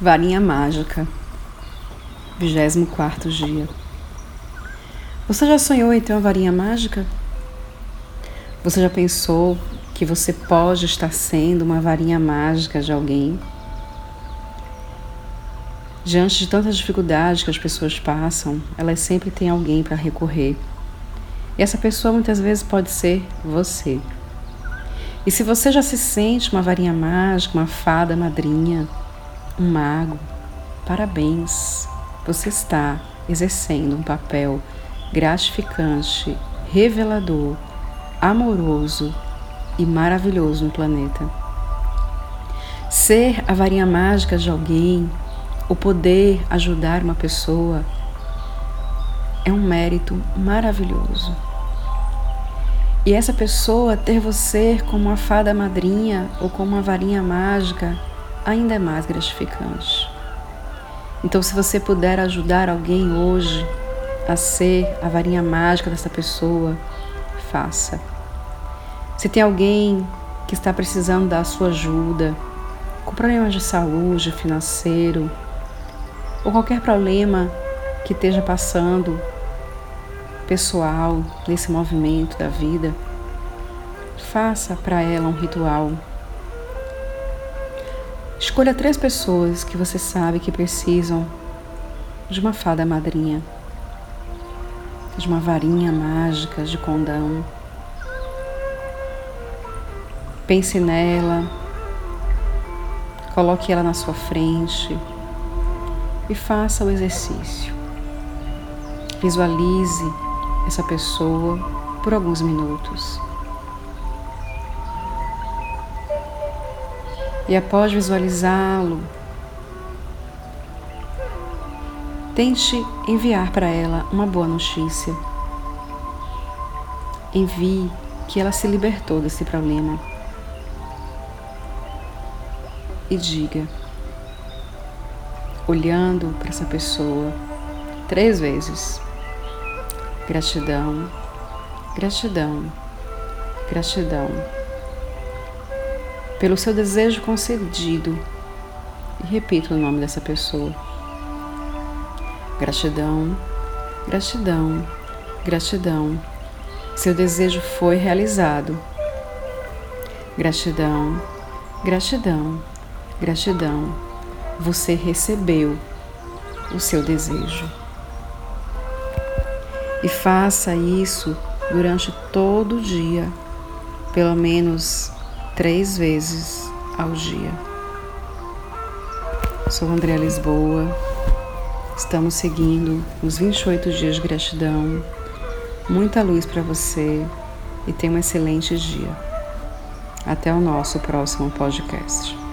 Varinha Mágica, 24 dia. Você já sonhou em ter uma varinha mágica? Você já pensou que você pode estar sendo uma varinha mágica de alguém? Diante de tantas dificuldades que as pessoas passam, elas sempre têm alguém para recorrer. E essa pessoa muitas vezes pode ser você. E se você já se sente uma varinha mágica, uma fada madrinha, um mago. Parabéns, você está exercendo um papel gratificante, revelador, amoroso e maravilhoso no planeta. Ser a varinha mágica de alguém, o poder ajudar uma pessoa, é um mérito maravilhoso. E essa pessoa ter você como uma fada madrinha ou como uma varinha mágica ainda é mais gratificante. Então, se você puder ajudar alguém hoje a ser a varinha mágica dessa pessoa, faça. Se tem alguém que está precisando da sua ajuda, com problemas de saúde, financeiro, ou qualquer problema que esteja passando pessoal nesse movimento da vida, faça para ela um ritual Escolha três pessoas que você sabe que precisam de uma fada madrinha, de uma varinha mágica de condão. Pense nela, coloque ela na sua frente e faça o exercício. Visualize essa pessoa por alguns minutos. E após visualizá-lo, tente enviar para ela uma boa notícia. Envie que ela se libertou desse problema. E diga, olhando para essa pessoa três vezes: gratidão, gratidão, gratidão pelo seu desejo concedido. E repito o nome dessa pessoa. Gratidão, gratidão, gratidão. Seu desejo foi realizado. Gratidão, gratidão, gratidão. Você recebeu o seu desejo. E faça isso durante todo o dia, pelo menos três vezes ao dia. Sou André Lisboa, estamos seguindo os 28 dias de gratidão. Muita luz para você e tenha um excelente dia. Até o nosso próximo podcast.